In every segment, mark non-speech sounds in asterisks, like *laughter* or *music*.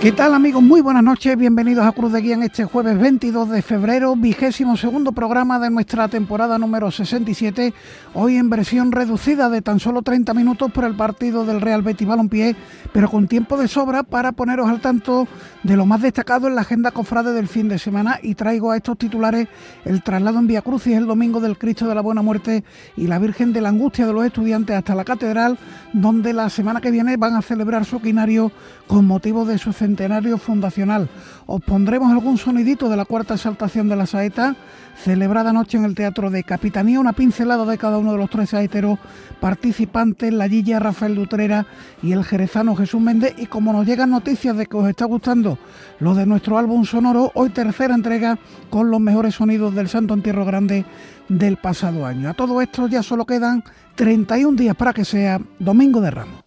¿Qué tal amigos? Muy buenas noches, bienvenidos a Cruz de Guía en este jueves 22 de febrero, vigésimo segundo programa de nuestra temporada número 67, hoy en versión reducida de tan solo 30 minutos por el partido del Real Betis Balompié, pero con tiempo de sobra para poneros al tanto de lo más destacado en la agenda cofrade del fin de semana. Y traigo a estos titulares el traslado en Vía Crucis el domingo del Cristo de la Buena Muerte y la Virgen de la Angustia de los estudiantes hasta la Catedral, donde la semana que viene van a celebrar su quinario con motivo de su centenario fundacional. Os pondremos algún sonidito de la cuarta exaltación de la saeta, celebrada anoche en el Teatro de Capitanía, una pincelada de cada uno de los tres saeteros participantes, la Gilla Rafael Dutrera y el jerezano Jesús Méndez. Y como nos llegan noticias de que os está gustando lo de nuestro álbum sonoro, hoy tercera entrega con los mejores sonidos del Santo Entierro Grande del pasado año. A todo esto ya solo quedan 31 días para que sea Domingo de Ramos.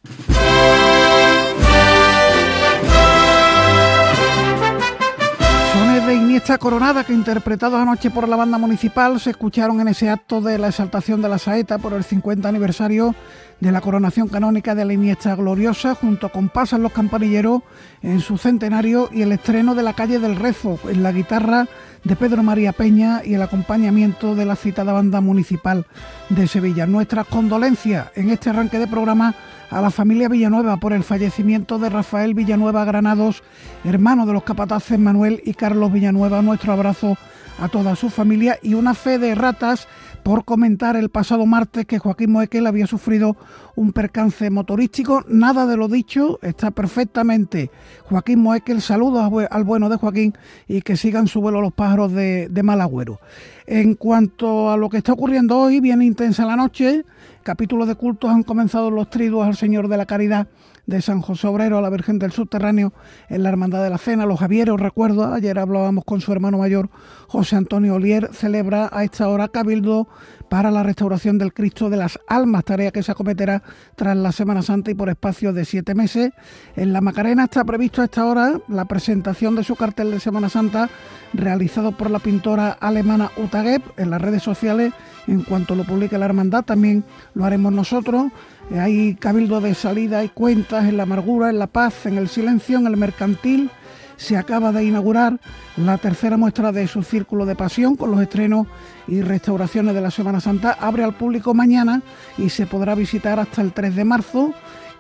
De Iniesta Coronada que interpretados anoche por la banda municipal se escucharon en ese acto de la exaltación de la saeta por el 50 aniversario de la coronación canónica de la Iniesta Gloriosa junto con Pasan los Campanilleros en su centenario y el estreno de la calle del Rezo en la guitarra de Pedro María Peña y el acompañamiento de la citada banda municipal de Sevilla. Nuestras condolencias en este arranque de programa a la familia Villanueva por el fallecimiento de Rafael Villanueva Granados, hermano de los capataces Manuel y Carlos Villanueva. Nuestro abrazo a toda su familia y una fe de ratas por comentar el pasado martes que Joaquín Moekel había sufrido un percance motorístico. Nada de lo dicho, está perfectamente Joaquín Moekel. Saludos al bueno de Joaquín y que sigan su vuelo los pájaros de, de Malagüero. En cuanto a lo que está ocurriendo hoy, bien intensa la noche. Capítulos de cultos han comenzado los triduos al Señor de la Caridad de San José Obrero a la Virgen del Subterráneo en la Hermandad de la Cena. Los Javieros, recuerdo, ayer hablábamos con su hermano mayor José Antonio Olier, celebra a esta hora Cabildo para la restauración del Cristo de las Almas, tarea que se acometerá tras la Semana Santa y por espacio de siete meses. En la Macarena está previsto a esta hora la presentación de su cartel de Semana Santa realizado por la pintora alemana Uta en las redes sociales. En cuanto lo publique la hermandad, también lo haremos nosotros. Hay cabildo de salida y cuentas en la amargura, en la paz, en el silencio, en el mercantil se acaba de inaugurar la tercera muestra de su Círculo de Pasión con los estrenos y restauraciones de la Semana Santa. Abre al público mañana y se podrá visitar hasta el 3 de marzo.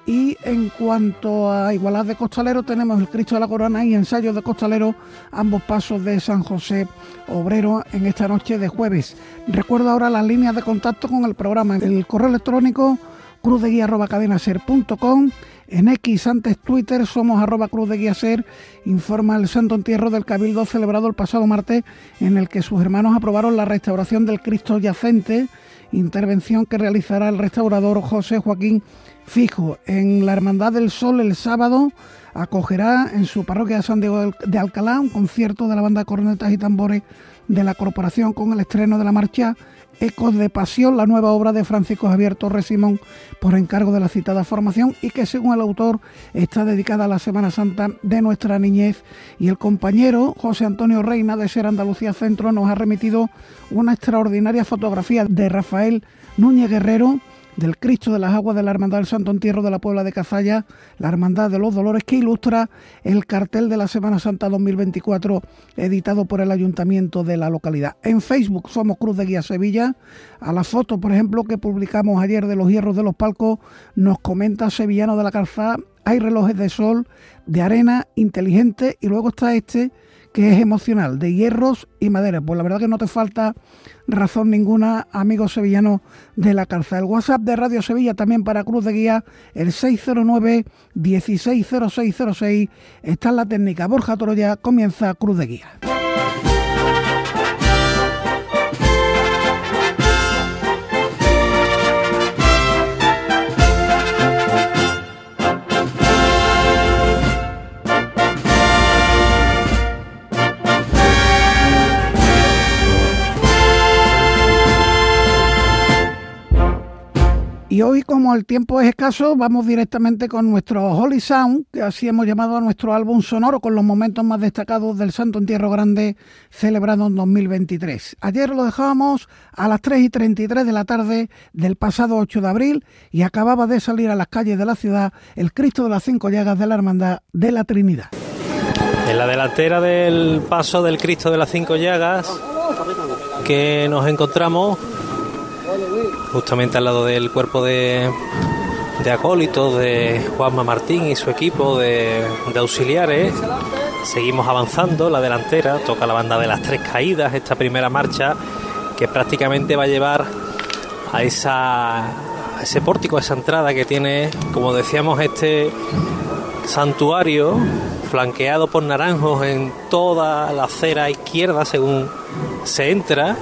Y en cuanto a Igualdad de Costalero, tenemos el Cristo de la Corona y ensayos de Costalero, ambos pasos de San José Obrero en esta noche de jueves. Recuerdo ahora las líneas de contacto con el programa. El correo electrónico cruzdeguía.cadenaser.com en X, antes Twitter, somos arroba cruz de guía ser, informa el santo entierro del Cabildo celebrado el pasado martes, en el que sus hermanos aprobaron la restauración del Cristo yacente, intervención que realizará el restaurador José Joaquín Fijo. En la Hermandad del Sol el sábado acogerá en su parroquia de San Diego de Alcalá un concierto de la banda de cornetas y tambores de la corporación con el estreno de la marcha Ecos de Pasión, la nueva obra de Francisco Javier Torres Simón por encargo de la citada formación y que según el autor está dedicada a la Semana Santa de nuestra niñez. Y el compañero José Antonio Reina de Ser Andalucía Centro nos ha remitido una extraordinaria fotografía de Rafael Núñez Guerrero del Cristo de las Aguas de la Hermandad del Santo Entierro de la Puebla de Cazalla, la Hermandad de los Dolores, que ilustra el cartel de la Semana Santa 2024 editado por el Ayuntamiento de la localidad. En Facebook somos Cruz de Guía Sevilla. A la foto, por ejemplo, que publicamos ayer de los hierros de los palcos, nos comenta Sevillano de la Calzada, hay relojes de sol, de arena, inteligente, y luego está este que es emocional, de hierros y madera. Pues la verdad que no te falta razón ninguna, amigos sevillanos de la calza. El WhatsApp de Radio Sevilla también para Cruz de Guía, el 609 160606. Está en la técnica Borja Toroya, comienza Cruz de Guía. Hoy, como el tiempo es escaso, vamos directamente con nuestro Holy Sound, que así hemos llamado a nuestro álbum sonoro con los momentos más destacados del Santo Entierro Grande celebrado en 2023. Ayer lo dejábamos a las 3 y 33 de la tarde del pasado 8 de abril y acababa de salir a las calles de la ciudad el Cristo de las Cinco Llagas de la Hermandad de la Trinidad. En la delantera del paso del Cristo de las Cinco Llagas que nos encontramos justamente al lado del cuerpo de, de acólitos de Juanma Martín y su equipo de, auxiliares. Seguimos avanzando, la delantera toca la banda de las tres caídas, esta primera marcha que prácticamente va a llevar a, esa, a ese pórtico, a esa entrada que tiene, como decíamos, este santuario flanqueado por naranjos en toda la acera izquierda según se entra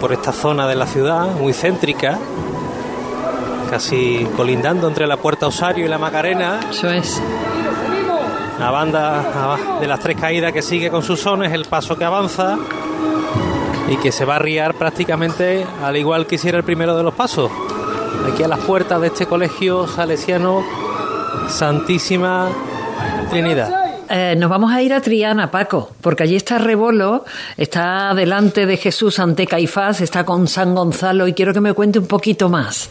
por esta zona de la ciudad, muy céntrica, casi colindando entre la Puerta Osario y la Macarena. Eso es. La banda de las tres caídas que sigue con sus sones, el paso que avanza y que se va a riar prácticamente al igual que hiciera el primero de los pasos. Aquí a las puertas de este colegio salesiano Santísima Trinidad. Eh, nos vamos a ir a Triana, Paco, porque allí está Rebolo, está delante de Jesús ante Caifás, está con San Gonzalo y quiero que me cuente un poquito más.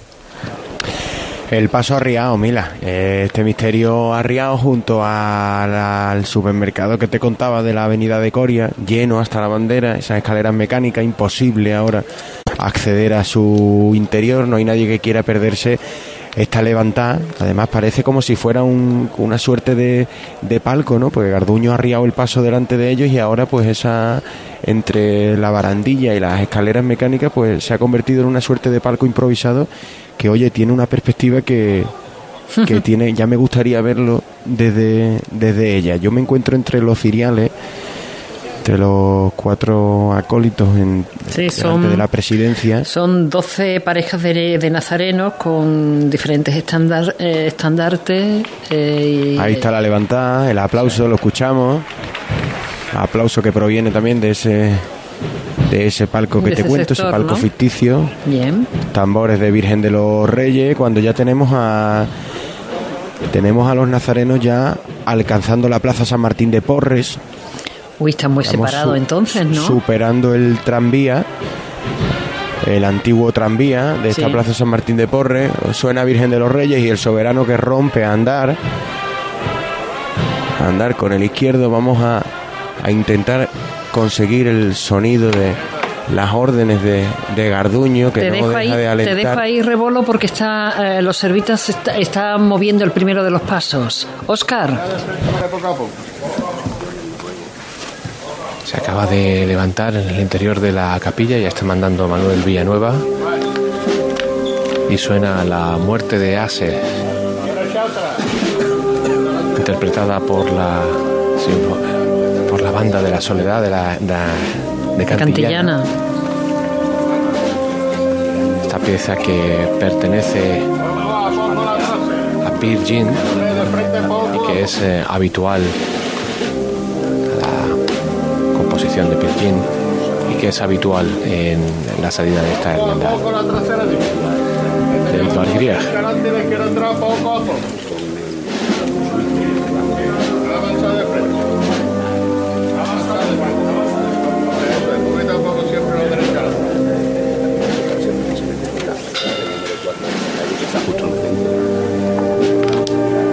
El paso arriado, Mila. Este misterio arriado junto al supermercado que te contaba de la avenida de Coria, lleno hasta la bandera, esas escaleras mecánicas, imposible ahora acceder a su interior, no hay nadie que quiera perderse está levantada. Además parece como si fuera una suerte de, de, palco, ¿no? Porque Garduño ha arriado el paso delante de ellos y ahora pues esa entre la barandilla y las escaleras mecánicas pues se ha convertido en una suerte de palco improvisado que oye tiene una perspectiva que que *laughs* tiene ya me gustaría verlo desde desde ella. Yo me encuentro entre los ciriales entre los cuatro acólitos en, de la presidencia. Son 12 parejas de, nazarenos con diferentes estandar, eh, estandartes. Eh, Ahí está la levantada, el aplauso, lo escuchamos. Aplauso que proviene también de ese de ese palco que te cuento, ese palco ficticio. Bien. Tambores de Virgen de los Reyes, cuando ya tenemos a tenemos a los nazarenos ya alcanzando la Plaza San Martín de Porres, Uy, están muy separados entonces, ¿no? Superando el tranvía, el antiguo tranvía de esta Plaza San Martín de Porre, suena Virgen de los Reyes y el soberano que rompe a andar, a andar con el izquierdo, vamos a, a intentar conseguir el sonido de las órdenes de, de Garduño que no deja de alentar. Te dejo ahí rebolo porque está eh, los servitas están moviendo el primero de los pasos. Oscar. Se acaba de levantar en el interior de la capilla, ya está mandando Manuel Villanueva. Y suena la muerte de Ases, interpretada por la por la banda de la soledad de la de, Cantillana. Esta pieza que pertenece a Pierre Jean y que es eh, habitual de Pirkin y que es habitual en la salida de esta hermandad.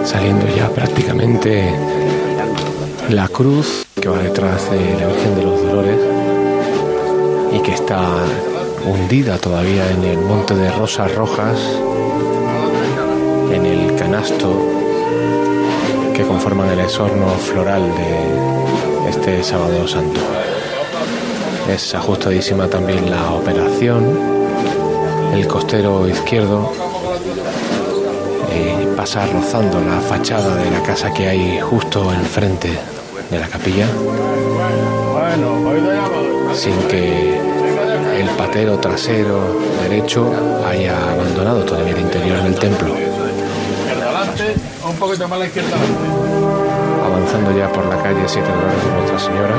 Saliendo ya prácticamente la cruz que va detrás de la Virgen de los Dolores y que está hundida todavía en el monte de rosas rojas, en el canasto que conforman el esorno floral de este sábado santo. Es ajustadísima también la operación, el costero izquierdo pasa rozando la fachada de la casa que hay justo enfrente de la capilla. Sin que el patero trasero derecho haya abandonado todavía el interior del templo. Avanzando ya por la calle Siete Dolores de Nuestra Señora.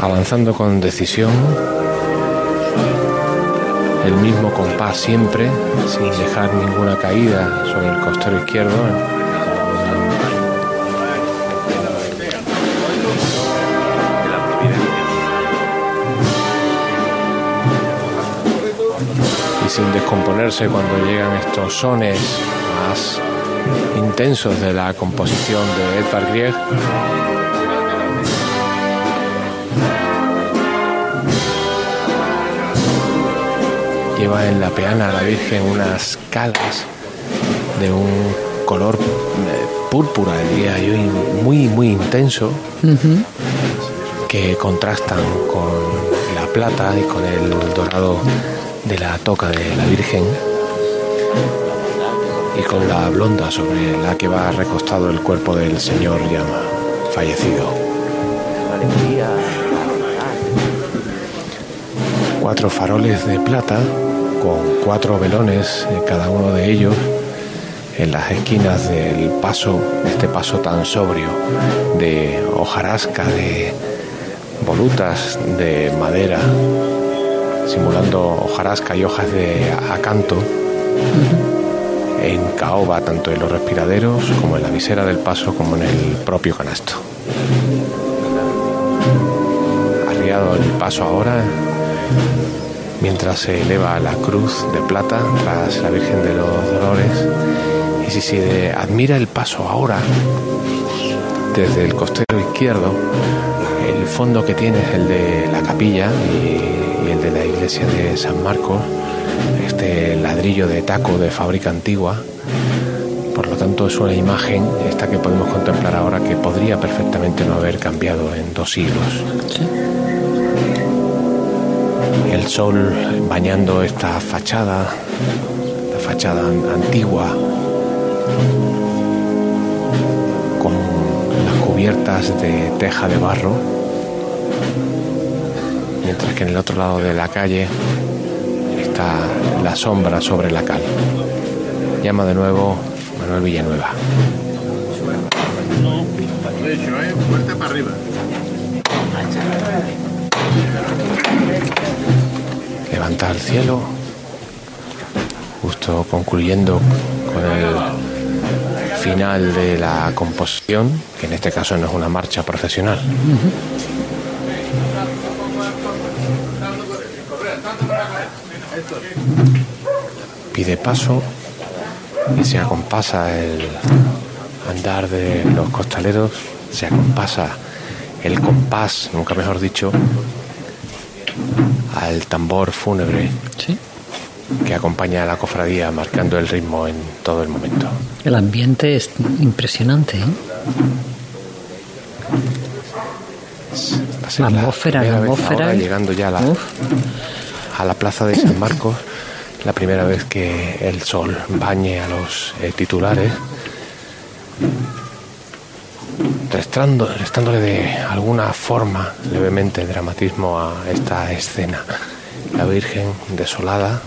avanzando con decisión, el mismo compás siempre, sin dejar ninguna caída sobre el costero izquierdo. Y sin descomponerse cuando llegan estos sones más intensos de la composición de Edvard Grieg. Lleva en la peana la Virgen unas calas de un color eh, púrpura, diría yo, y muy, muy intenso, que contrastan con la plata y con el dorado de la toca de la Virgen y con la blonda sobre la que va recostado el cuerpo del señor ya fallecido. Cuatro faroles de plata con cuatro velones, en cada uno de ellos, en las esquinas del paso, este paso tan sobrio de hojarasca, de volutas de madera, simulando hojarasca y hojas de acanto, en caoba, tanto en los respiraderos como en la visera del paso, como en el propio canasto. Arriado el paso ahora, mientras se eleva la cruz de plata tras la Virgen de los Dolores. Y si se admira el paso ahora, desde el costero izquierdo, el fondo que tiene es el de la capilla y, el de la iglesia de San Marcos, este ladrillo de taco de fábrica antigua. Por lo tanto, es una imagen, esta que podemos contemplar ahora, que podría perfectamente no haber cambiado en dos siglos. El sol bañando esta fachada, la fachada antigua, con las cubiertas de teja de barro, mientras que en el otro lado de la calle está la sombra sobre la cal. Llama de nuevo Manuel Villanueva. para arriba. Levanta al cielo, justo concluyendo con el final de la composición, que en este caso no es una marcha profesional. Pide paso y se acompasa el andar de los costaleros, se acompasa el compás, nunca mejor dicho, al tambor fúnebre que acompaña a la cofradía marcando el ritmo en todo el momento. El ambiente es impresionante. ¿eh? La atmósfera, la atmósfera. Llegando ya a la, a la plaza de San Marcos, la primera vez que el sol bañe a los eh, titulares, restándole de alguna forma levemente dramatismo a esta escena. La Virgen desolada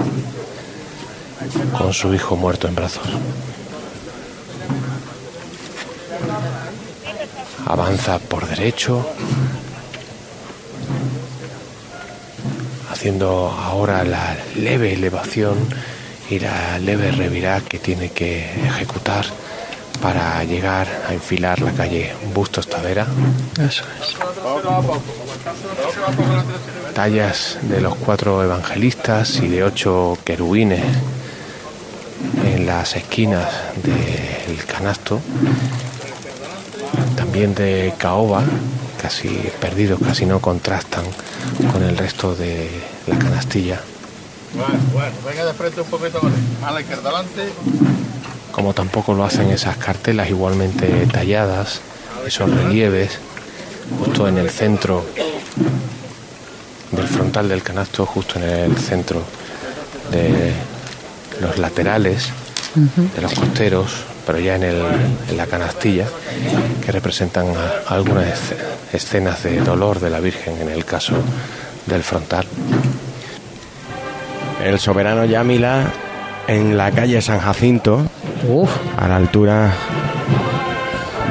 con su hijo muerto en brazos. Avanza por derecho, haciendo ahora la leve elevación y la leve revirá que tiene que ejecutar para llegar a enfilar la calle Bustos Tavera. Eso es. Tallas de los cuatro evangelistas y de ocho querubines en las esquinas del canasto. También de caoba, casi perdidos, casi no contrastan con el resto de la canastilla. Bueno, bueno, venga de frente un poquito más a la izquierda adelante como tampoco lo hacen esas cartelas igualmente talladas, esos relieves, justo en el centro del frontal del canasto, justo en el centro de los laterales de los costeros, pero ya en, el, en la canastilla, que representan algunas escenas de dolor de la Virgen en el caso del frontal. El soberano Yamila en la calle San Jacinto, a la altura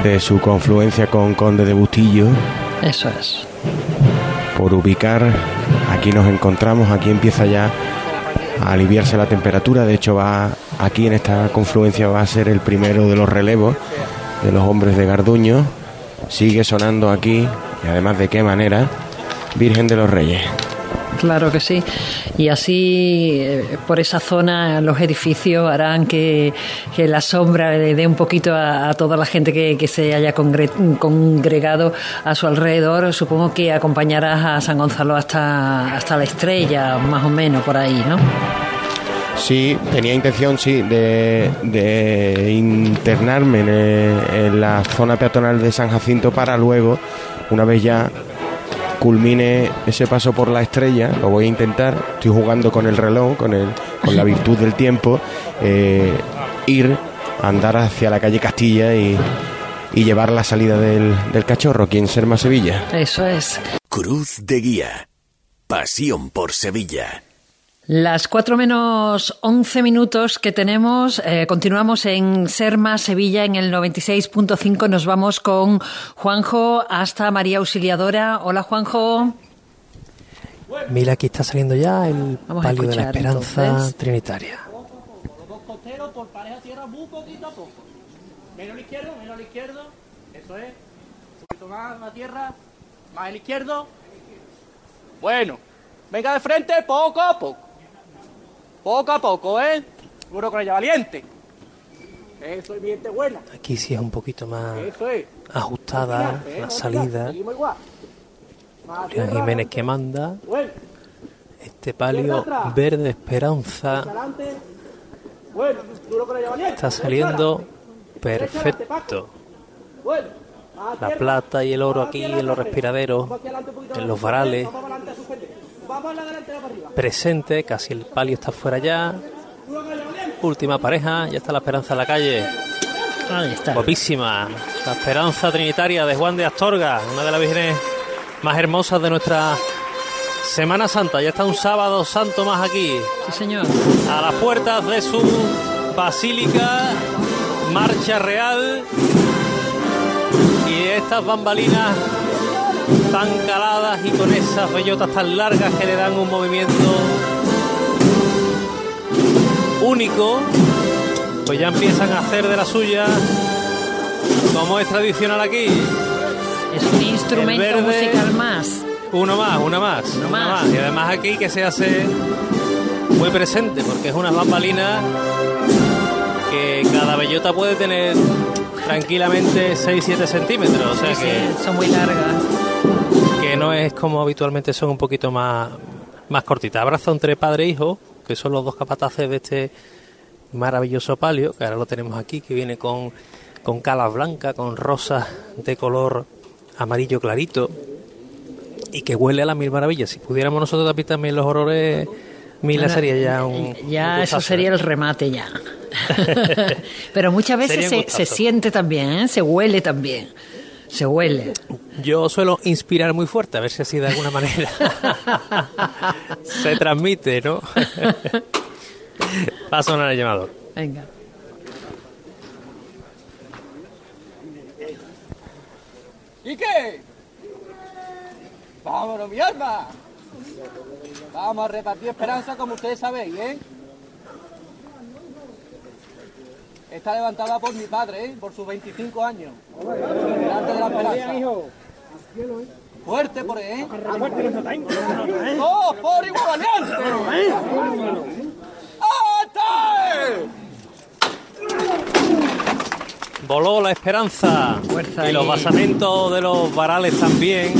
de su confluencia con Conde de Bustillo. Eso es. por ubicar. Aquí nos encontramos, aquí empieza ya a aliviarse la temperatura. De hecho, va aquí en esta confluencia va a ser el primero de los relevos de los hombres de Garduño. Sigue sonando aquí, y además de qué manera, Virgen de los Reyes. Claro que sí. Y así, eh, por esa zona, los edificios harán que, que la sombra le dé un poquito a, toda la gente que, que se haya congre- congregado a su alrededor. Supongo que acompañarás a San Gonzalo hasta, hasta la estrella, más o menos, por ahí, ¿no? Sí, tenía intención, sí, de, de internarme en, eh, en la zona peatonal de San Jacinto para luego, una vez ya culmine ese paso por la estrella, lo voy a intentar, estoy jugando con el reloj, con, el, con la virtud del tiempo, eh, ir, andar hacia la calle Castilla y, y llevar la salida del, del cachorro, quien ser más Sevilla. Eso es. Cruz de Guía. Pasión por Sevilla. Las cuatro menos once minutos que tenemos, eh, continuamos en Serma, Sevilla, en el 96.5. Nos vamos con Juanjo hasta María Auxiliadora. Hola, Juanjo. Mira, aquí está saliendo ya el Vamos palio de la escuchar, esperanza entonces. trinitaria. Dos costeros por pareja tierra muy poquito a poco. Menos al izquierdo, menos al izquierdo. Eso es. Un poquito más a la tierra. Más al izquierdo. Bueno. Venga de frente poco a poco. Poco a poco, ¿eh? Seguro con ella valiente. Eso es gente buena. Aquí sí es un poquito más es. ajustada ¿Eh? la No, salida. Julián. Jiménez que manda. Bueno. Este palio verde esperanza. Bueno. Duro con ella valiente. está saliendo perfecto. La plata y el oro aquí en los respiraderos, en los varales. Presente, casi el palio está fuera ya. Última pareja, ya está la esperanza en la calle. Ahí está. Guapísima. La esperanza trinitaria de Juan de Astorga, una de las vírgenes más hermosas de nuestra Semana Santa. Ya está un sábado santo más aquí, Sí, señor. a las puertas de su basílica, marcha real. Y estas bambalinas tan caladas y con esas bellotas tan largas que le dan un movimiento único, pues ya empiezan a hacer de la suya, como es tradicional aquí. Es un instrumento verde. musical más. Uno más, una más, Uno una más. más. Y además aquí que se hace muy presente, porque es una bambalina que cada bellota puede tener tranquilamente 6-7 centímetros. O sea Sí, que, sí, son muy largas. Que no es como habitualmente son un poquito más, más cortitas. Abrazo entre padre e hijo, que son los dos capataces de este maravilloso palio, que ahora lo tenemos aquí, que viene con, con calas blancas, con rosas de color amarillo clarito y que huele a las mil maravillas. Si pudiéramos nosotros también los horrores, Mila Bueno, sería ya un. Ya un eso sería ¿eh? el remate ya. *laughs* *laughs* Pero muchas veces se, se siente también, ¿eh? se huele también. Se huele. Yo suelo inspirar muy fuerte, a ver si así de alguna manera se transmite, ¿no? *laughs* Va a sonar el llamador. Venga. ¿Y qué? Vámonos, mi alma. Vamos a repartir esperanza como ustedes sabéis, ¿eh? Está levantada por mi padre, ¿eh? Por sus 25 años. Delante de la esperanza. Fuerte por él, ¿eh? ¡Oh, por igual valiente! Voló la esperanza Fuerza y los basamentos de los varales también.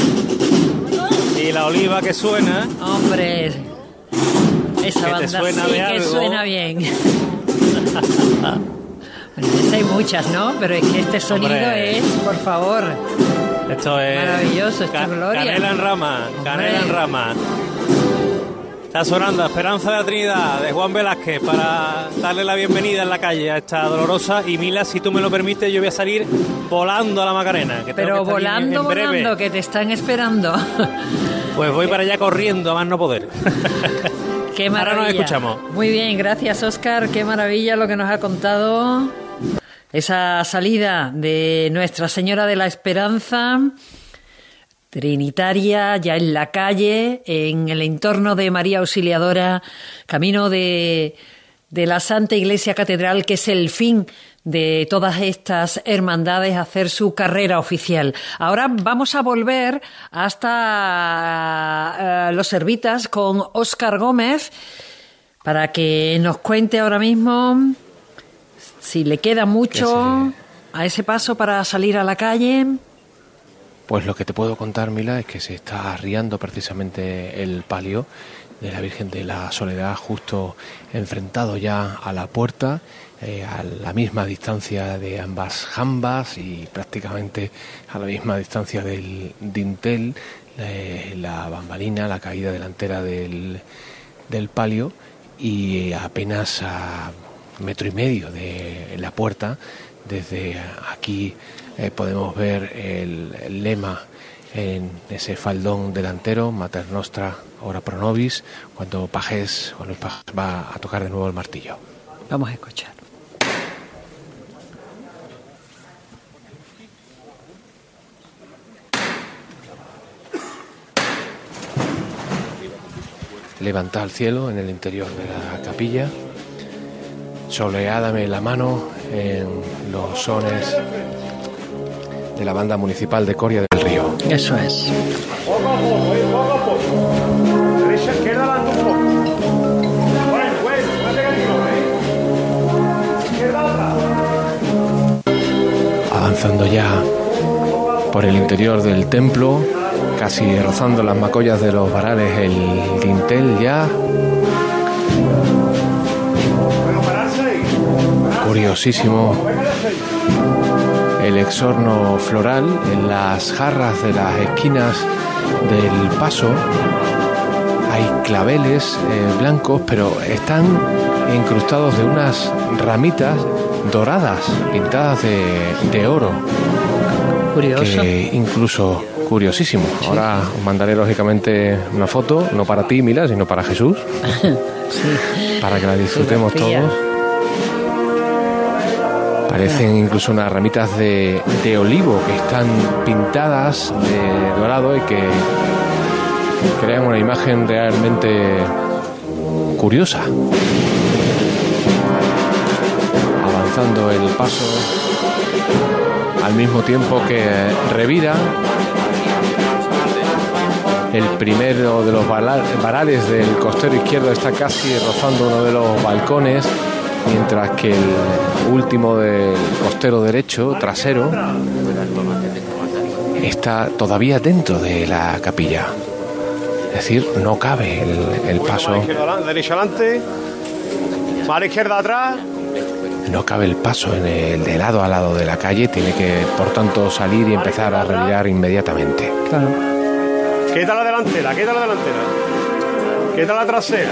Y la oliva que suena. Hombre, esa Que te banda suena sí de que algo. suena bien. *laughs* bueno, esas hay muchas, ¿no? Pero es que este sonido Hombre. es, por favor. Esto es. Maravilloso, esto es gloria. Canela en rama, canela en Hombre. rama. Está sonando Esperanza de la Trinidad de Juan Velázquez para darle la bienvenida en la calle a esta dolorosa. Y Mila, si tú me lo permites, yo voy a salir volando a la Macarena. Que Pero que volando, volando, que te están esperando. *laughs* Pues voy para allá corriendo, a más no poder. *laughs* Qué Ahora maravilla. nos escuchamos. Muy bien, gracias Oscar. Qué maravilla lo que nos ha contado. Esa salida de Nuestra Señora de la Esperanza Trinitaria, ya en la calle, en el entorno de María Auxiliadora, camino de, de la Santa Iglesia Catedral, que es el fin de todas estas hermandades hacer su carrera oficial. Ahora vamos a volver hasta eh, los Servitas con Óscar Gómez para que nos cuente ahora mismo si le queda mucho a ese paso para salir a la calle. Pues lo que te puedo contar, Mila, es que se está arriando precisamente el palio de la Virgen de la Soledad justo enfrentado ya a la puerta, eh, a la misma distancia de ambas jambas y prácticamente a la misma distancia del dintel, eh, la bambalina, la caída delantera del, del palio y apenas a metro y medio de la puerta, desde aquí eh, podemos ver el, lema en ese faldón delantero, Mater Nostra, Ora Pro Nobis, cuando Pajés, cuando el va a tocar de nuevo el martillo. Vamos a escuchar. Levanta al cielo en el interior de la capilla, soleádame la mano en los sones de la banda municipal de Coria del Río. Eso es. Avanzando ya por el interior del templo, casi rozando las macollas de los varales, el dintel ya. Curiosísimo el exorno floral en las jarras de las esquinas del paso. Hay claveles eh, blancos, pero están incrustados de unas ramitas doradas, pintadas de, oro. Curioso. Que incluso curiosísimo. Ahora os mandaré lógicamente una foto, no para ti, Mila, sino para Jesús. *laughs* Para que la disfrutemos todos. Parecen incluso unas ramitas de, olivo que están pintadas de dorado y que crean una imagen realmente curiosa. Avanzando el paso al mismo tiempo que revira el primero de los varales del costero izquierdo está casi rozando uno de los balcones mientras que el último del costero derecho, trasero, está todavía dentro de la capilla. Es decir, no cabe el, paso. Derecha adelante, mano izquierda atrás. No cabe el paso en el de lado a lado de la calle, tiene que, por tanto, salir y empezar a revirar inmediatamente. Claro. Quita la delantera, quita la delantera. Quita la trasera.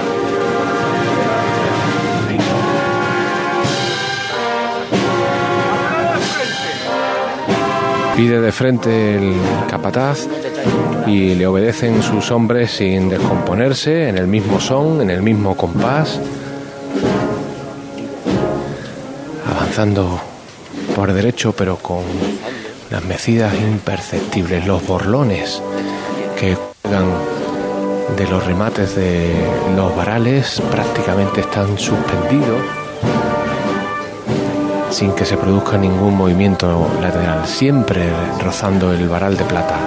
Pide de frente el capataz y le obedecen sus hombres sin descomponerse, en el mismo son, en el mismo compás, avanzando por derecho pero con las mecidas imperceptibles, los borlones que cuelgan de los remates de los varales prácticamente están suspendidos sin que se produzca ningún movimiento lateral, siempre rozando el varal de plata.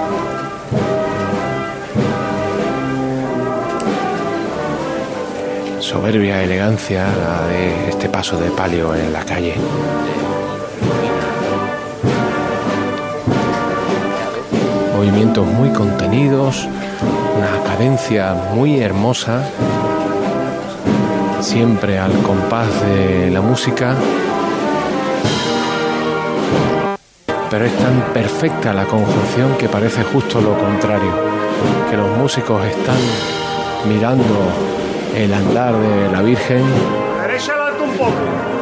Soberbia elegancia la de este paso de palio en la calle. Movimientos muy contenidos, una cadencia muy hermosa, siempre al compás de la música pero es tan perfecta la conjunción que parece justo lo contrario, que los músicos están mirando el andar de la Virgen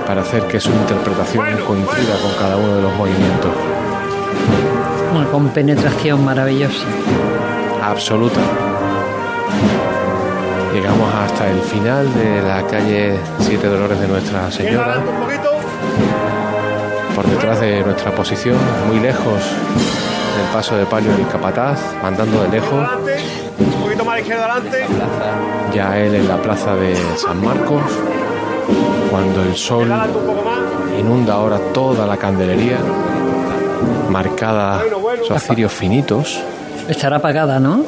para hacer que su interpretación coincida con cada uno de los movimientos. Una compenetración maravillosa. Absoluta. Llegamos hasta el final de la calle Siete Dolores de Nuestra Señora por detrás de nuestra posición, muy lejos el paso de palio del capataz, mandando de lejos. Un poquito más a la izquierda adelante. Ya él en la plaza de San Marcos, cuando el sol inunda ahora toda la candelería, marcada esos cirios finitos. Estará apagada, ¿no?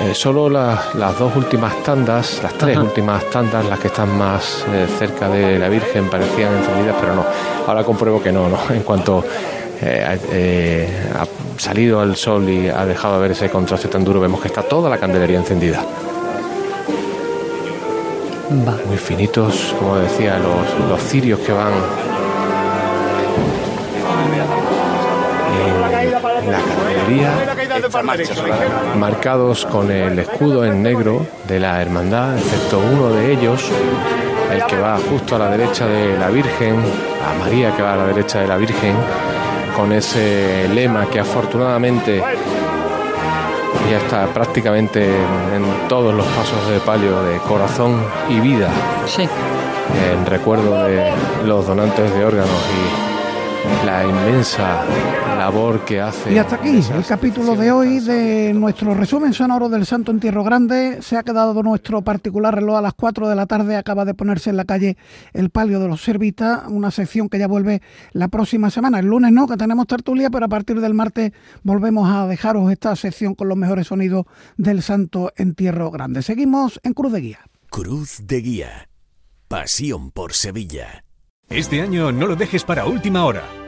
Eh, solo las, las dos últimas tandas, las tres últimas tandas, las que están más eh, cerca de la Virgen, parecían encendidas, pero no. Ahora compruebo que no, ¿no? En cuanto eh, ha salido al sol y ha dejado de ver ese contraste tan duro, vemos que está toda la candelería encendida. Muy finitos, como decía, los, los cirios que van en la marcados con el escudo en negro de la hermandad, excepto uno de ellos, el que va justo a la derecha de la Virgen, a María que va a la derecha de la Virgen, con ese lema que afortunadamente ya está prácticamente en todos los pasos de palio de corazón y vida. En recuerdo de los donantes de órganos y la inmensa labor que hace. Y hasta aquí el capítulo de hoy de nuestro resumen sonoro del Santo Entierro Grande. Se ha quedado nuestro particular reloj a las 4 de la tarde. Acaba de ponerse en la calle el palio de los Servitas, una sección que ya vuelve la próxima semana. El lunes no, que tenemos tertulia, pero a partir del martes volvemos a dejaros esta sección con los mejores sonidos del Santo Entierro Grande. Seguimos en Cruz de Guía. Cruz de Guía. Pasión por Sevilla. Este año no lo dejes para última hora.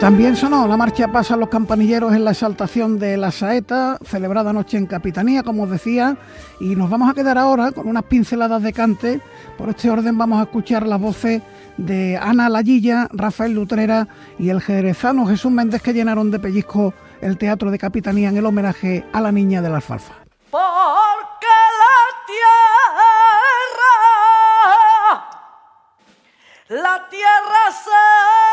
También sonó la marcha Pasa los campanilleros en la exaltación de la saeta, celebrada anoche en Capitanía, como os decía, y nos vamos a quedar ahora con unas pinceladas de cante. Por este orden vamos a escuchar las voces de Ana Lallilla, Rafael Lutrera y el jerezano Jesús Méndez que llenaron de pellizco el teatro de Capitanía en el homenaje a la niña de la alfalfa. Porque la tierra, la tierra se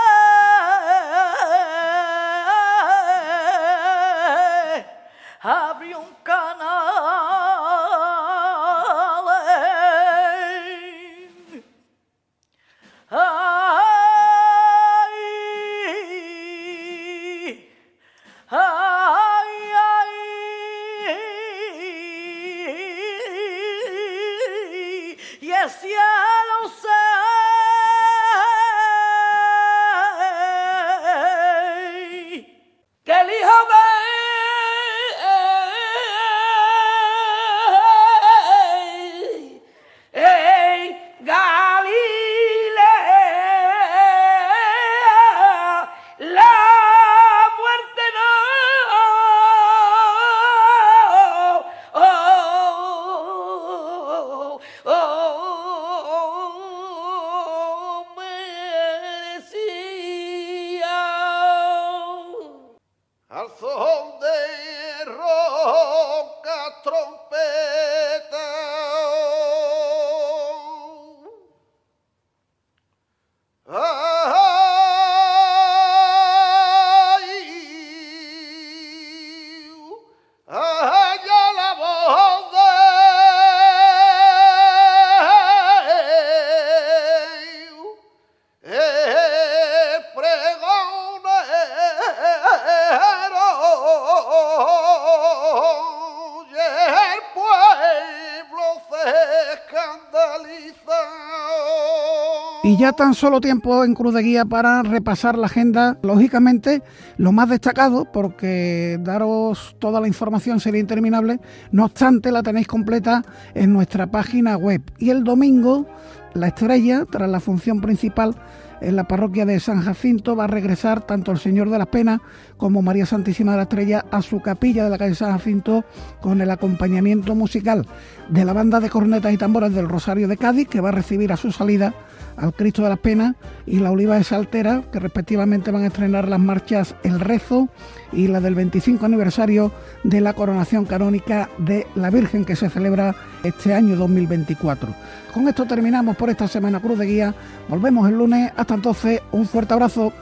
Y ya tan solo tiempo en Cruz de Guía para repasar la agenda, lógicamente lo más destacado, porque daros toda la información sería interminable, no obstante la tenéis completa en nuestra página web. Y el domingo, la estrella, tras la función principal en la parroquia de San Jacinto, va a regresar tanto el Señor de las Penas como María Santísima de la Estrella a su capilla de la calle San Jacinto con el acompañamiento musical de la banda de cornetas y tambores del Rosario de Cádiz, que va a recibir a su salida al Cristo de las Penas y la Oliva de Saltera, que respectivamente van a estrenar las marchas El Rezo y la del 25 aniversario de la coronación canónica de la Virgen que se celebra este año 2024. Con esto terminamos por esta semana Cruz de Guía. Volvemos el lunes. Hasta entonces, un fuerte abrazo.